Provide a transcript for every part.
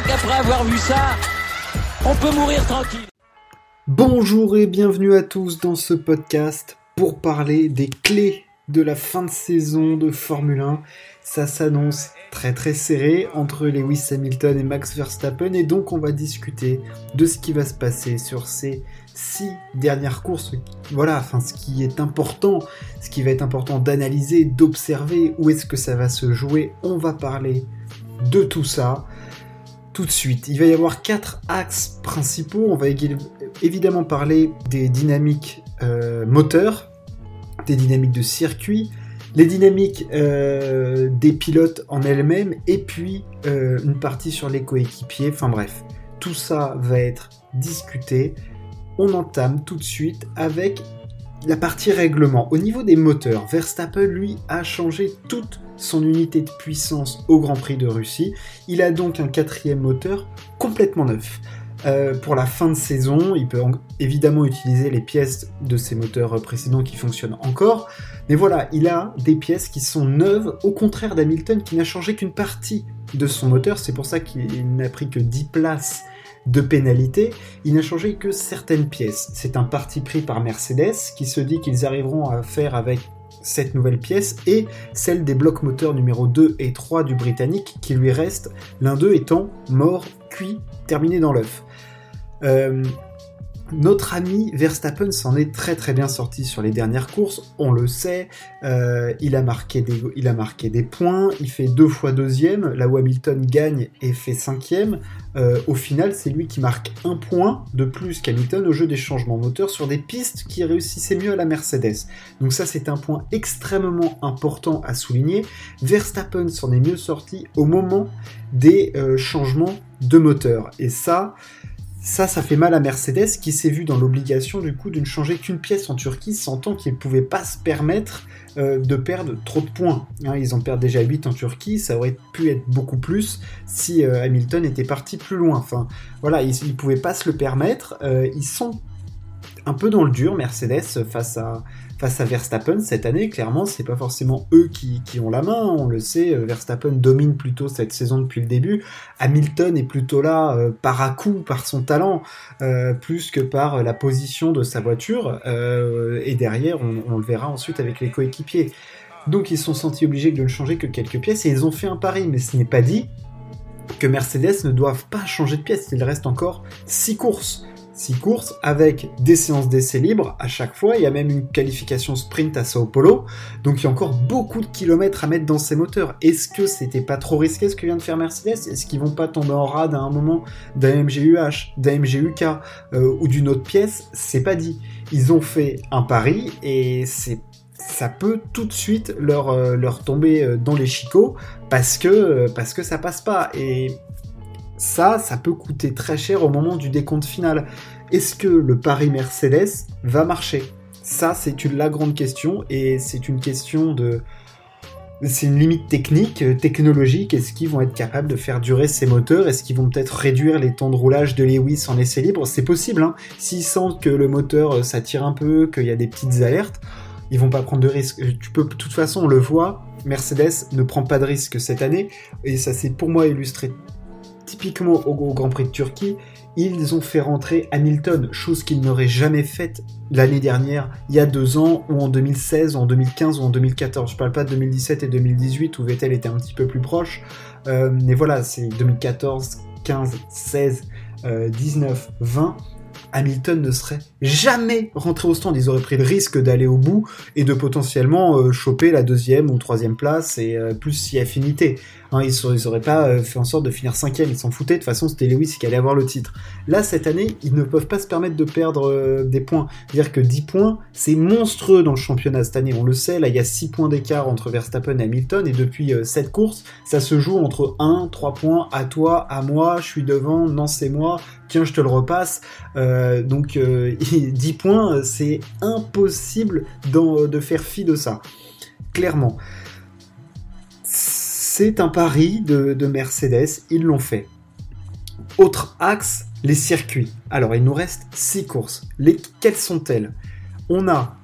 crois qu'après avoir vu ça, on peut mourir tranquille. Bonjour et bienvenue à tous dans ce podcast pour parler des clés de la fin de saison de Formule 1. Ça s'annonce très très serré entre Lewis Hamilton et Max Verstappen et donc on va discuter de ce qui va se passer sur ces six dernières courses. Voilà, enfin ce qui est important, ce qui va être important d'analyser, d'observer, où est-ce que ça va se jouer. On va parler de tout ça tout de suite. Il va y avoir quatre axes principaux. On va évidemment parler des dynamiques euh, moteurs, des dynamiques de circuit, les dynamiques euh, des pilotes en elles-mêmes, et puis euh, une partie sur les coéquipiers. Enfin bref, tout ça va être discuté. On entame tout de suite avec la partie règlement. Au niveau des moteurs, Verstappen, lui, a changé toute son unité de puissance au Grand Prix de Russie. Il a donc un quatrième moteur complètement neuf. Euh, pour la fin de saison, il peut évidemment utiliser les pièces de ses moteurs précédents qui fonctionnent encore, mais voilà, il a des pièces qui sont neuves, au contraire d'Hamilton qui n'a changé qu'une partie de son moteur, c'est pour ça qu'il n'a pris que 10 places de pénalité, il n'a changé que certaines pièces. C'est un parti pris par Mercedes qui se dit qu'ils arriveront à faire avec cette nouvelle pièce et celle des blocs moteurs numéro 2 et 3 du Britannique qui lui reste, l'un d'eux étant mort, cuit, terminé dans l'œuf. Euh, notre ami Verstappen s'en est très très bien sorti sur les dernières courses, on le sait. Euh, il, a marqué des, points, il fait deux fois deuxième, là où Hamilton gagne et fait cinquième. Euh, au final, c'est lui qui marque un point de plus qu'Hamilton au jeu des changements moteurs sur des pistes qui réussissaient mieux à la Mercedes. Donc ça, c'est un point extrêmement important à souligner. Verstappen s'en est mieux sorti au moment des euh, changements de moteur. Et ça, ça, ça fait mal à Mercedes qui s'est vu dans l'obligation du coup de ne changer qu'une pièce en Turquie, sentant qu'il ne pouvait pas se permettre euh, de perdre trop de points. Hein, ils en perdent déjà 8 en Turquie, ça aurait pu être beaucoup plus si euh, Hamilton était parti plus loin. Enfin, voilà, ils ne pouvaient pas se le permettre. Euh, ils sont un peu dans le dur, Mercedes, face à, face à Verstappen cette année. Clairement, c'est pas forcément eux qui, ont la main. On le sait, euh, Verstappen domine plutôt cette saison depuis le début. Hamilton est plutôt là euh, par à coup, par son talent, euh, plus que par la position de sa voiture. et derrière, on, le verra ensuite avec les coéquipiers. Donc ils sont sentis obligés de ne changer que quelques pièces et ils ont fait un pari, mais ce n'est pas dit que Mercedes ne doivent pas changer de pièce. Il reste encore 6 courses. 6 courses avec des séances d'essai libres à chaque fois. Il y a même une qualification sprint à Sao Paulo. Donc il y a encore beaucoup de kilomètres à mettre dans ces moteurs. Est-ce que c'était pas trop risqué ce que vient de faire Mercedes? Est-ce qu'ils vont pas tomber en rade à un moment d'un MGUH, d'un MGUK euh, ou d'une autre pièce? C'est pas dit. Ils ont fait un pari et c'est ça peut tout de suite leur, euh, tomber euh, dans les chicots parce que, parce que ça passe pas. Et ça, ça peut coûter très cher au moment du décompte final. Est-ce que le Paris Mercedes va marcher? Ça, c'est une la grande question et c'est une question de c'est une limite technique, euh, technologique. Est-ce qu'ils vont être capables de faire durer ces moteurs? Est-ce qu'ils vont peut-être réduire les temps de roulage de Lewis en essai libre? C'est possible. Hein S'ils sentent que le moteur euh, s'attire un peu, qu'il y a des petites alertes, ils vont pas prendre de risques. Tu peux, de toute façon, on le voit. Mercedes ne prend pas de risques cette année et ça s'est pour moi illustré typiquement au, Grand Prix de Turquie, ils ont fait rentrer Hamilton, chose qu'ils n'auraient jamais faite l'année dernière, il y a deux ans, ou en 2016, ou en 2015, ou en 2014. Je parle pas de 2017 et 2018 où Vettel était un petit peu plus proche, euh, mais voilà, c'est 2014, 15, 16, 19, 20. Hamilton ne serait jamais rentré au stand. Ils auraient pris le risque d'aller au bout et de potentiellement euh, choper la deuxième ou troisième place et euh, plus si affinité. Hein, ils, n'auraient pas euh, fait en sorte de finir cinquième, ils s'en foutaient. De toute façon, c'était Lewis qui allait avoir le titre. Là, cette année, ils ne peuvent pas se permettre de perdre des points. C'est-à-dire que 10 points, c'est monstrueux dans le championnat cette année. On le sait, là, il y a 6 points d'écart entre Verstappen et Hamilton. Et depuis 7 courses, ça se joue entre 1, 3 points à toi, à moi, je suis devant, non, c'est moi, tiens, je te le repasse. donc, 10 points, c'est impossible de faire fi de ça. Clairement. C'est un pari de, Mercedes, ils l'ont fait. Autre axe, les circuits. Alors, il nous reste 6 courses. Les, quelles sont-elles? On a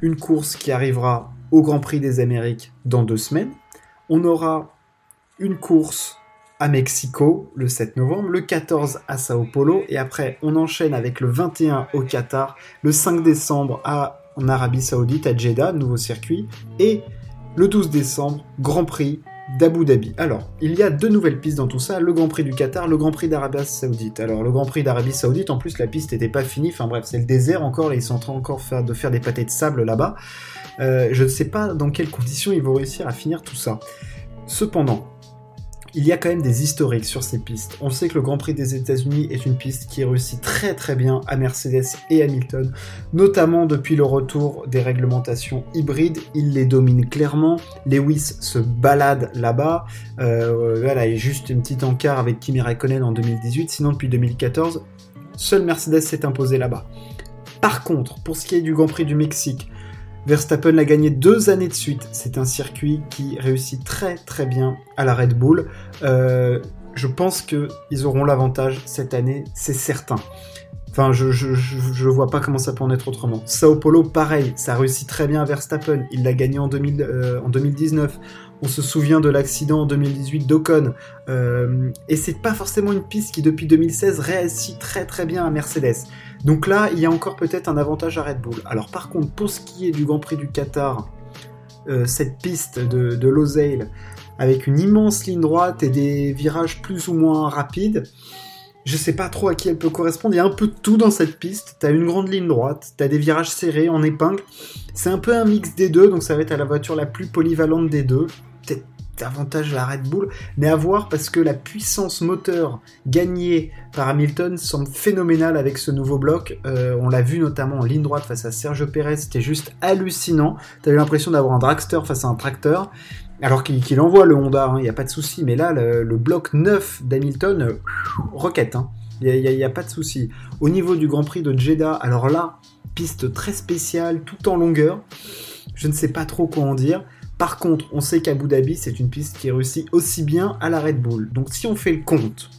une course qui arrivera au Grand Prix des Amériques dans deux semaines. On aura une course à Mexico le 7 novembre, le 14 à Sao Paulo, et après on enchaîne avec le 21 au Qatar, le 5 décembre à, en Arabie Saoudite à Jeddah, nouveau circuit, et le 12 décembre, Grand Prix d'Abu Dhabi. Alors, il y a deux nouvelles pistes dans tout ça, le Grand Prix du Qatar, le Grand Prix d'Arabie Saoudite. Alors, le Grand Prix d'Arabie Saoudite, en plus, la piste n'était pas finie, enfin bref, c'est le désert encore, et ils sont en train encore de faire des pâtés de sable là-bas. Euh, je ne sais pas dans quelles conditions ils vont réussir à finir tout ça. Cependant, il y a quand même des historiques sur ces pistes. On sait que le Grand Prix des États-Unis est une piste qui réussit très très bien à Mercedes et Hamilton, notamment depuis le retour des réglementations hybrides. Il les domine clairement. Lewis se balade là-bas. Euh, voilà, il y a juste une petite encart avec Kimi Raikkonen en 2018. Sinon, depuis 2014, seul Mercedes s'est imposé là-bas. Par contre, pour ce qui est du Grand Prix du Mexique, Verstappen l'a gagné deux années de suite. C'est un circuit qui réussit très très bien à la Red Bull. Euh, je pense qu'ils auront l'avantage cette année, c'est certain. Enfin, je, je, vois pas comment ça peut en être autrement. Sao Paulo, pareil, ça réussit très bien à Verstappen. Il l'a gagné en, 2000, euh, en 2019. On se souvient de l'accident en 2018 d'Ocon. Euh, et c'est pas forcément une piste qui, depuis 2016, réussit très très bien à Mercedes. Donc là, il y a encore peut-être un avantage à Red Bull. Alors par contre, pour ce qui est du Grand Prix du Qatar, euh, cette piste de, de avec une immense ligne droite et des virages plus ou moins rapides, je sais pas trop à qui elle peut correspondre. Il y a un peu de tout dans cette piste. T'as une grande ligne droite, t'as des virages serrés en épingle. C'est un peu un mix des deux, donc ça va être la voiture la plus polyvalente des deux davantage la Red Bull, mais à voir parce que la puissance moteur gagnée par Hamilton semble phénoménale avec ce nouveau bloc. Euh, on l'a vu notamment en ligne droite face à Sergio Perez, c'était juste hallucinant. T'as eu l'impression d'avoir un dragster face à un tracteur. Alors qu'il envoie le Honda, il hein, n'y a pas de souci, mais là, le, bloc neuf d'Hamilton, euh, roquette, il hein. n'y a, a, pas de souci. Au niveau du Grand Prix de Jeddah, alors là, piste très spéciale, tout en longueur, je ne sais pas trop quoi en dire. Par contre, on sait qu'Abu Dhabi, c'est une piste qui réussit aussi bien à la Red Bull. Donc si on fait le compte,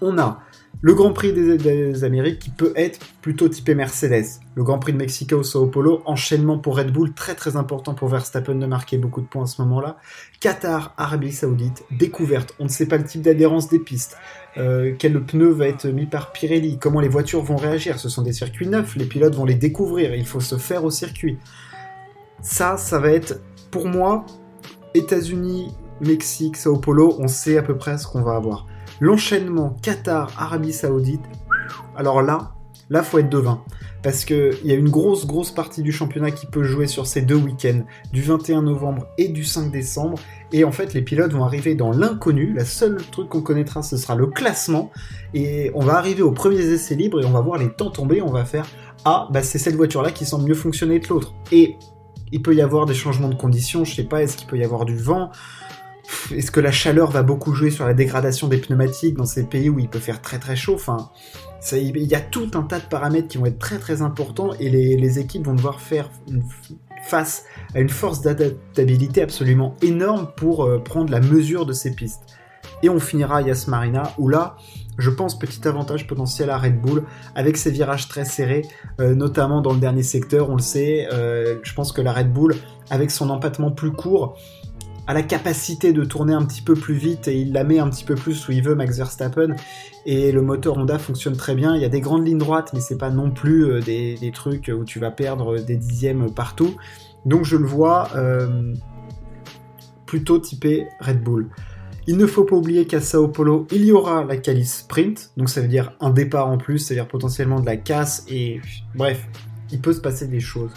on a le Grand Prix des, Amériques qui peut être plutôt typé Mercedes. Le Grand Prix de Mexico au Sao Paulo, enchaînement pour Red Bull, très très important pour Verstappen de marquer beaucoup de points à ce moment-là. Qatar, Arabie Saoudite, découverte. On ne sait pas le type d'adhérence des pistes. Euh, quel pneu va être mis par Pirelli, comment les voitures vont réagir? Ce sont des circuits neufs, les pilotes vont les découvrir, il faut se faire au circuit. Ça, ça va être pour moi, États-Unis, Mexique, Sao Paulo, on sait à peu près ce qu'on va avoir. L'enchaînement Qatar, Arabie Saoudite, alors là, là faut être devin. Parce qu'il y a une grosse, grosse partie du championnat qui peut jouer sur ces deux week-ends, du 21 novembre et du 5 décembre. Et en fait, les pilotes vont arriver dans l'inconnu. La seule truc qu'on connaîtra, ce sera le classement. Et on va arriver aux premiers essais libres et on va voir les temps tomber. On va faire Ah, bah c'est cette voiture-là qui semble mieux fonctionner que l'autre. Et il peut y avoir des changements de conditions, je sais pas, est-ce qu'il peut y avoir du vent? Est-ce que la chaleur va beaucoup jouer sur la dégradation des pneumatiques dans ces pays où il peut faire très très chaud? Enfin, il y a tout un tas de paramètres qui vont être très très importants et les, équipes vont devoir faire face à une force d'adaptabilité absolument énorme pour euh, prendre la mesure de ces pistes. Et on finira à Yas Marina, où là, je pense, petit avantage potentiel à Red Bull, avec ses virages très serrés, euh, notamment dans le dernier secteur, on le sait, euh, je pense que la Red Bull, avec son empattement plus court, a la capacité de tourner un petit peu plus vite et il la met un petit peu plus où il veut Max Verstappen et le moteur Honda fonctionne très bien. Il y a des grandes lignes droites mais c'est pas non plus euh, des, trucs où tu vas perdre des dixièmes partout. Donc je le vois plutôt typé Red Bull. Il ne faut pas oublier qu'à Sao Paulo, il y aura la calice sprint, donc ça veut dire un départ en plus, c'est-à-dire potentiellement de la casse, et bref, il peut se passer des choses.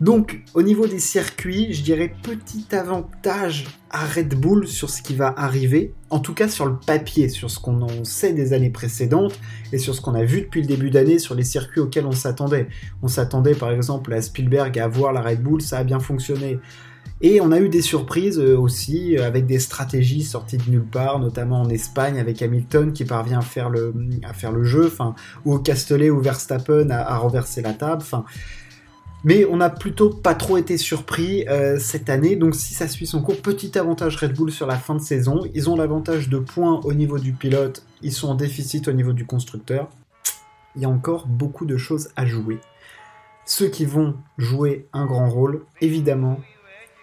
Donc, au niveau des circuits, je dirais petit avantage à Red Bull sur ce qui va arriver, en tout cas sur le papier, sur ce qu'on en sait des années précédentes et sur ce qu'on a vu depuis le début d'année sur les circuits auxquels on s'attendait. On s'attendait par exemple à Spielberg à voir la Red Bull, ça a bien fonctionné. Et on a eu des surprises euh, aussi euh, avec des stratégies sorties de nulle part, notamment en Espagne avec Hamilton qui parvient à faire le, à faire le jeu, enfin, ou Castellet ou Verstappen à, à renverser la table. Enfin, mais on n'a plutôt pas trop été surpris euh, cette année, donc si ça suit son cours, petit avantage Red Bull sur la fin de saison. Ils ont l'avantage de points au niveau du pilote, ils sont en déficit au niveau du constructeur. Il y a encore beaucoup de choses à jouer. Ceux qui vont jouer un grand rôle, évidemment,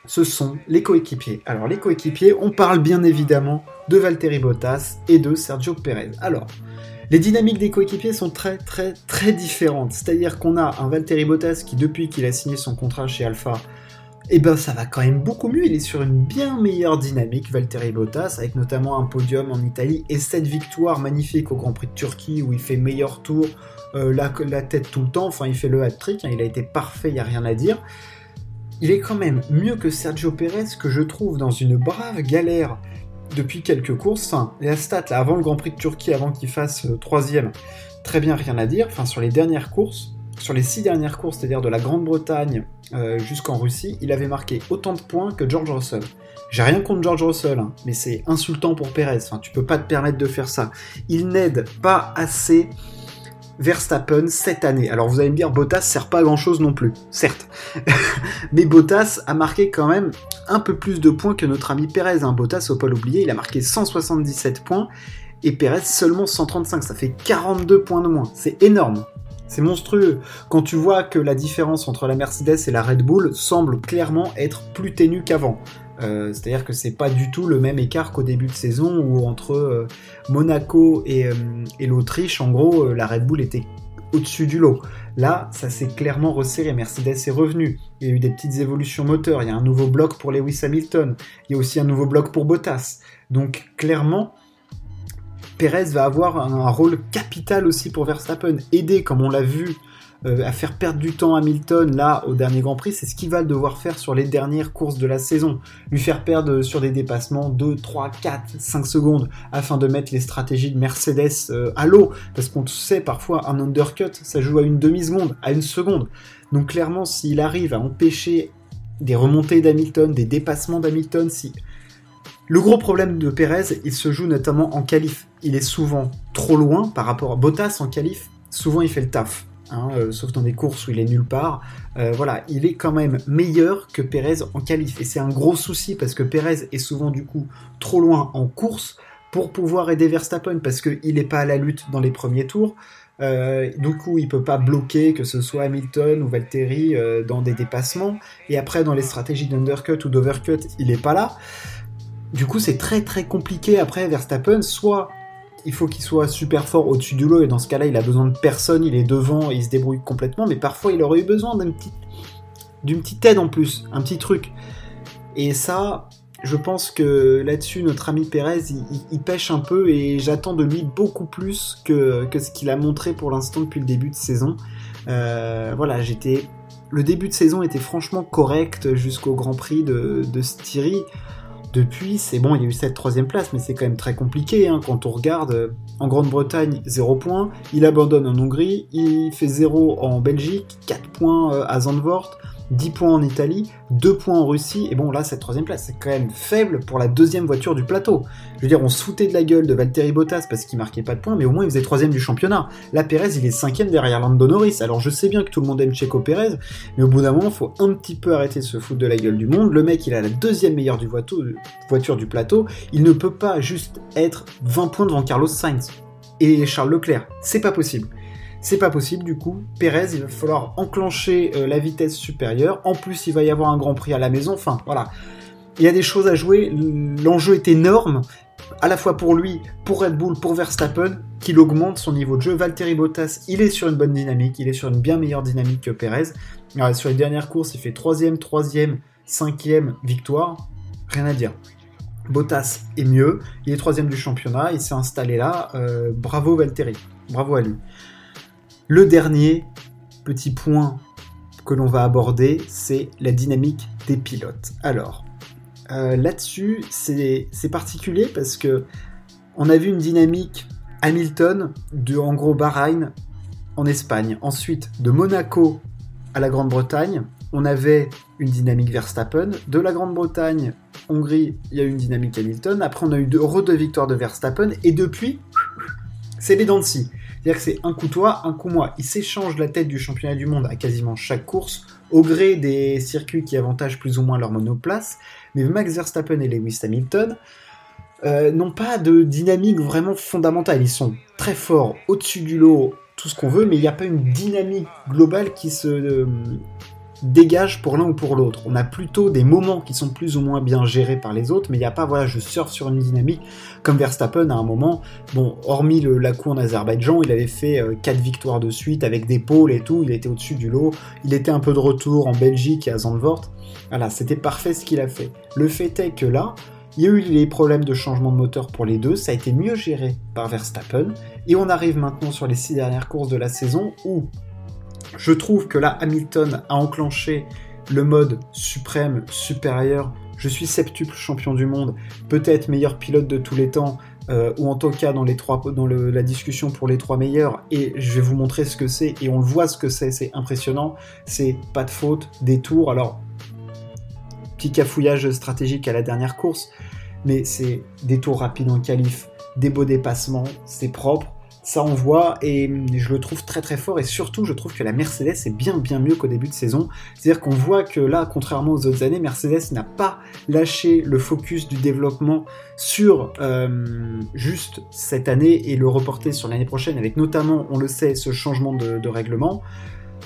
ce sont les coéquipiers. Alors les coéquipiers, on parle bien évidemment de Valtteri Bottas et de Sergio Perez. Alors, les dynamiques des coéquipiers sont très très très différentes. C'est-à-dire qu'on a un Valtteri Bottas qui depuis qu'il a signé son contrat chez Alpha, eh ben ça va quand même beaucoup mieux. Il est sur une bien meilleure dynamique, Valtteri Bottas, avec notamment un podium en Italie et cette victoire magnifique au Grand Prix de Turquie où il fait meilleur tour, euh, la, tête tout le temps. Enfin, il fait le hat-trick. Hein. il a été parfait, il n'y a rien à dire il est quand même mieux que Sergio Perez que je trouve dans une brave galère depuis quelques courses. Enfin, la stat avant le Grand Prix de Turquie, avant qu'il fasse euh, troisième, très bien rien à dire. Enfin, sur les dernières courses, sur les six dernières courses, c'est-à-dire de la Grande-Bretagne euh, jusqu'en Russie, il avait marqué autant de points que George Russell. J'ai rien contre George Russell, hein, mais c'est insultant pour Perez. Enfin, tu peux pas te permettre de faire ça. Il n'aide pas assez Verstappen cette année. Alors vous allez me dire, Bottas sert pas à grand chose non plus, certes. Mais Bottas a marqué quand même un peu plus de points que notre ami Perez. Hein. Bottas, faut pas l'oublier, il a marqué 177 points et Perez seulement 135. Ça fait 42 points de moins. C'est énorme. C'est monstrueux. Quand tu vois que la différence entre la Mercedes et la Red Bull semble clairement être plus ténue qu'avant. Euh, c'est-à-dire que c'est pas du tout le même écart qu'au début de saison où entre euh, Monaco euh, et, l'Autriche, en gros, la Red Bull était au-dessus du lot. Là, ça s'est clairement resserré. Mercedes est revenu. Il y a eu des petites évolutions moteurs. Il y a un nouveau bloc pour Lewis Hamilton. Il y a aussi un nouveau bloc pour Bottas. Donc, clairement, Perez va avoir un, rôle capital aussi pour Verstappen. Aider, comme on l'a vu euh, à faire perdre du temps à Hamilton là au dernier Grand Prix, c'est ce qu'il va devoir faire sur les dernières courses de la saison. Lui faire perdre sur des dépassements 2, 3, 4, 5 secondes afin de mettre les stratégies de Mercedes euh, à l'eau. Parce qu'on sait parfois un undercut, ça joue à une demi-seconde, à une seconde. Donc clairement, s'il arrive à empêcher des remontées d'Hamilton, des dépassements d'Hamilton, si... Le gros problème de Perez, il se joue notamment en qualif. Il est souvent trop loin par rapport à Bottas en qualif. Souvent, il fait le taf. Hein, euh, sauf dans des courses où il est nulle part. Euh, voilà, il est quand même meilleur que Pérez en qualif. Et c'est un gros souci parce que Pérez est souvent du coup trop loin en course pour pouvoir aider Verstappen parce qu'il n'est pas à la lutte dans les premiers tours. Euh, du coup, il peut pas bloquer que ce soit Hamilton ou Valtteri dans des dépassements. Et après, dans les stratégies d'undercut ou d'overcut, il n'est pas là. Du coup, c'est très très compliqué après Verstappen. Soit il faut qu'il soit super fort au-dessus du lot, et dans ce cas-là, il a besoin de personne, il est devant, il se débrouille complètement, mais parfois il aurait eu besoin d'une petite, aide en plus, un petit truc. Et ça, je pense que là-dessus, notre ami Pérez, il, pêche un peu, et j'attends de lui beaucoup plus que, ce qu'il a montré pour l'instant depuis le début de saison. Euh, voilà, j'étais... Le début de saison était franchement correct jusqu'au Grand Prix de Styrie. Depuis, c'est bon, il y a eu cette troisième place, mais c'est quand même très compliqué hein, quand on regarde. Euh, en Grande-Bretagne, 0 points. Il abandonne en Hongrie. Il fait 0 en Belgique, 4 points euh, à Zandvoort. 10 points en Italie, 2 points en Russie, et bon là cette troisième place c'est quand même faible pour la deuxième voiture du plateau. Je veux dire on se foutait de la gueule de Valtteri Bottas parce qu'il marquait pas de points, mais au moins il faisait troisième du championnat. Là Perez il est cinquième derrière Lando Norris, alors je sais bien que tout le monde aime Checo Perez, mais au bout d'un moment faut un petit peu arrêter de se foutre de la gueule du monde. Le mec il a la deuxième meilleure du voiture du plateau, il ne peut pas juste être 20 points devant Carlos Sainz et Charles Leclerc, c'est pas possible. C'est pas possible du coup. Pérez, il va falloir enclencher euh, la vitesse supérieure. En plus, il va y avoir un Grand Prix à la maison. Enfin, voilà. Il y a des choses à jouer. L'enjeu est énorme, à la fois pour lui, pour Red Bull, pour Verstappen, qu'il augmente son niveau de jeu. Valtteri Bottas, il est sur une bonne dynamique. Il est sur une bien meilleure dynamique que Pérez. sur les dernières courses, il fait troisième, troisième, cinquième victoire. Rien à dire. Bottas est mieux, il est troisième du championnat, il s'est installé là. Euh, bravo Valtteri, bravo à lui. Le dernier petit point que l'on va aborder, c'est la dynamique des pilotes. Alors, euh, là-dessus, c'est particulier parce que on a vu une dynamique Hamilton de en gros Bahreïn en Espagne, ensuite de Monaco à la Grande-Bretagne, on avait une dynamique Verstappen, de la Grande-Bretagne, Hongrie, il y a eu une dynamique Hamilton, après on a eu deux, de victoires de Verstappen, et depuis, c'est les dents c'est-à-dire que c'est un coup toi, un coup moi. Ils s'échangent la tête du championnat du monde à quasiment chaque course, au gré des circuits qui avantagent plus ou moins leur monoplace. Mais Max Verstappen et Lewis Hamilton euh, n'ont pas de dynamique vraiment fondamentale. Ils sont très forts, au-dessus du lot, tout ce qu'on veut, mais il n'y a pas une dynamique globale qui se, euh, dégage pour l'un ou pour l'autre. On a plutôt des moments qui sont plus ou moins bien gérés par les autres, mais il n'y a pas, voilà, je surfe sur une dynamique comme Verstappen à un moment. Bon, hormis le, la coup en Azerbaïdjan, il avait fait 4 euh, victoires de suite avec des pôles et tout, il était au-dessus du lot. Il était un peu de retour en Belgique et à Zandvoort. Voilà, c'était parfait ce qu'il a fait. Le fait est que là, il y a eu les problèmes de changement de moteur pour les deux, ça a été mieux géré par Verstappen, et on arrive maintenant sur les 6 dernières courses de la saison où je trouve que là, Hamilton a enclenché le mode suprême, supérieur. Je suis septuple champion du monde, peut-être meilleur pilote de tous les temps, euh, ou en tout cas dans, la discussion pour les trois meilleurs, et je vais vous montrer ce que c'est, et on le voit ce que c'est, c'est impressionnant, c'est pas de faute, des tours, alors petit cafouillage stratégique à la dernière course, mais c'est des tours rapides en qualif, des beaux dépassements, c'est propre, ça on voit et je le trouve très très fort et surtout je trouve que la Mercedes est bien bien mieux qu'au début de saison. C'est-à-dire qu'on voit que là, contrairement aux autres années, Mercedes n'a pas lâché le focus du développement sur euh, juste cette année et le reporter sur l'année prochaine avec notamment, on le sait, ce changement de, règlement.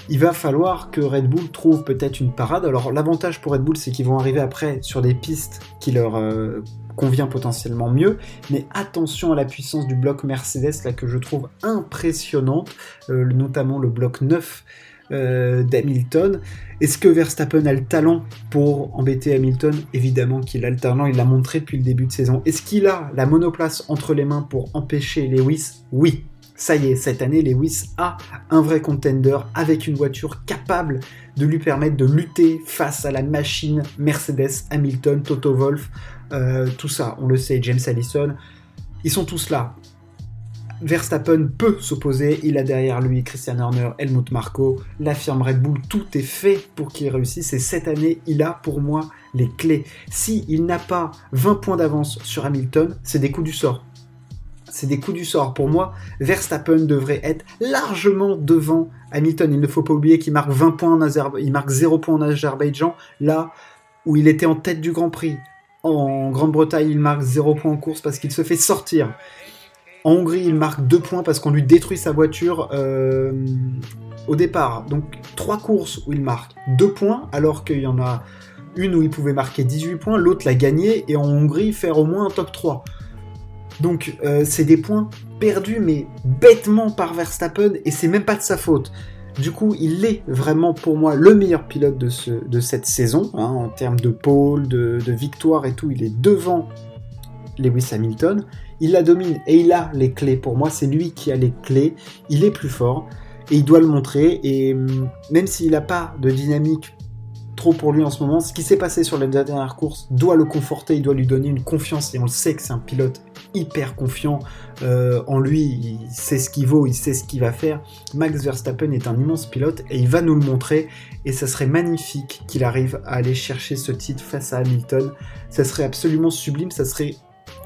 Il va falloir que Red Bull trouve peut-être une parade. Alors l'avantage pour Red Bull, c'est qu'ils vont arriver après sur des pistes qui leur euh, convient potentiellement mieux, mais attention à la puissance du bloc Mercedes là que je trouve impressionnante, euh, notamment le bloc 9 euh, d'Hamilton. Est-ce que Verstappen a le talent pour embêter Hamilton? Évidemment qu'il a le talent, il l'a montré depuis le début de saison. Est-ce qu'il a la monoplace entre les mains pour empêcher Lewis? Oui. Ça y est, cette année, Lewis a un vrai contender avec une voiture capable de lui permettre de lutter face à la machine Mercedes, Hamilton, Toto Wolff, euh, tout ça, on le sait, James Allison, ils sont tous là. Verstappen peut s'opposer, il a derrière lui Christian Horner, Helmut Marko, la firme Red Bull, tout est fait pour qu'il réussisse et cette année, il a pour moi les clés. Si il n'a pas 20 points d'avance sur Hamilton, c'est des coups du sort. C'est des coups du sort. Pour moi, Verstappen devrait être largement devant Hamilton. Il ne faut pas oublier qu'il marque 20 points en il marque 0 points en Azerbaïdjan, là où il était en tête du Grand Prix. En Grande-Bretagne, il marque 0 points en course parce qu'il se fait sortir. En Hongrie, il marque 2 points parce qu'on lui détruit sa voiture euh, au départ. Donc 3 courses où il marque 2 points, alors qu'il y en a une où il pouvait marquer 18 points, l'autre l'a gagné, et en Hongrie, faire au moins un top 3. Donc euh, c'est des points perdus, mais bêtement par Verstappen, et c'est même pas de sa faute. Du coup, il est vraiment pour moi le meilleur pilote de, ce, de cette saison, hein, en termes de pôle, de, victoire et tout. Il est devant Lewis Hamilton. Il la domine et il a les clés. Pour moi, c'est lui qui a les clés. Il est plus fort et il doit le montrer. Et hum, même s'il n'a pas de dynamique trop pour lui en ce moment. Ce qui s'est passé sur la dernière course doit le conforter, il doit lui donner une confiance et on le sait que c'est un pilote hyper confiant euh, en lui, il sait ce qu'il vaut, il sait ce qu'il va faire. Max Verstappen est un immense pilote et il va nous le montrer. Et ça serait magnifique qu'il arrive à aller chercher ce titre face à Hamilton. Ça serait absolument sublime, ça serait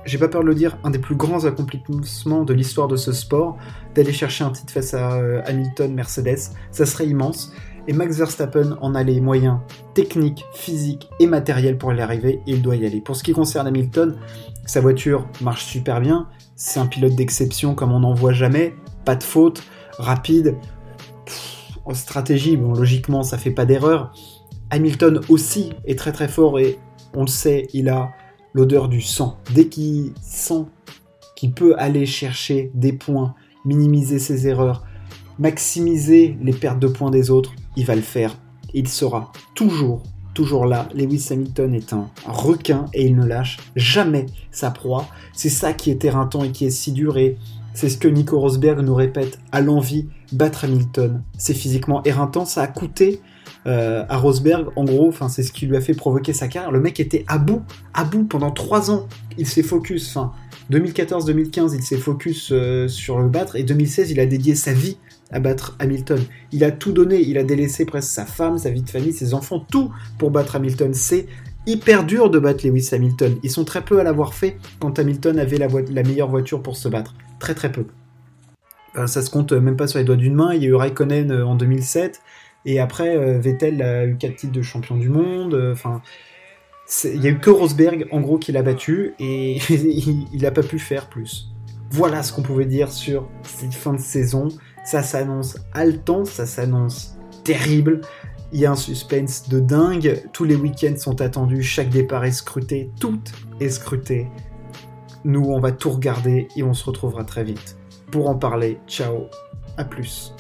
j'ai pas peur de le dire, un des plus grands accomplissements de l'histoire de ce sport, d'aller chercher un titre face à euh, Hamilton, Mercedes, ça serait immense et Max Verstappen en a les moyens techniques, physiques et matériels pour y arriver et il doit y aller. Pour ce qui concerne Hamilton, sa voiture marche super bien, c'est un pilote d'exception comme on n'en voit jamais, pas de faute, rapide, en stratégie, bon logiquement ça fait pas d'erreur. Hamilton aussi est très très fort et on le sait, il a l'odeur du sang. Dès qu'il sent qu'il peut aller chercher des points, minimiser ses erreurs, maximiser les pertes de points des autres, il va le faire. Il sera toujours, toujours là. Lewis Hamilton est un requin et il ne lâche jamais sa proie. C'est ça qui est éreintant et qui est si dur et c'est ce que Nico Rosberg nous répète à l'envie. Battre Hamilton, c'est physiquement éreintant. Ça a coûté euh, à Rosberg, en gros, c'est ce qui lui a fait provoquer sa carrière. Le mec était à bout, à bout pendant trois ans. Il s'est focus, enfin 2014-2015, il s'est focus euh, sur le battre et 2016, il a dédié sa vie à battre Hamilton. Il a tout donné, il a délaissé presque sa femme, sa vie de famille, ses enfants, tout pour battre Hamilton. C'est hyper dur de battre Lewis Hamilton. Ils sont très peu à l'avoir fait quand Hamilton avait la, meilleure voiture pour se battre. Très très peu. Euh, ça se compte même pas sur les doigts d'une main. Il y a eu Raikkonen euh, en 2007. Et après, euh, Vettel a eu 4 titres de champion du monde. Enfin, il y a eu que Rosberg, en gros, qui l'a battu. Et il n'a pas pu faire plus. Voilà ce qu'on pouvait dire sur cette fin de saison. Ça s'annonce haletant, ça s'annonce terrible. Il y a un suspense de dingue. Tous les week-ends sont attendus. Chaque départ est scruté. Tout est scruté. Nous, on va tout regarder et on se retrouvera très vite. Pour en parler, ciao. À plus.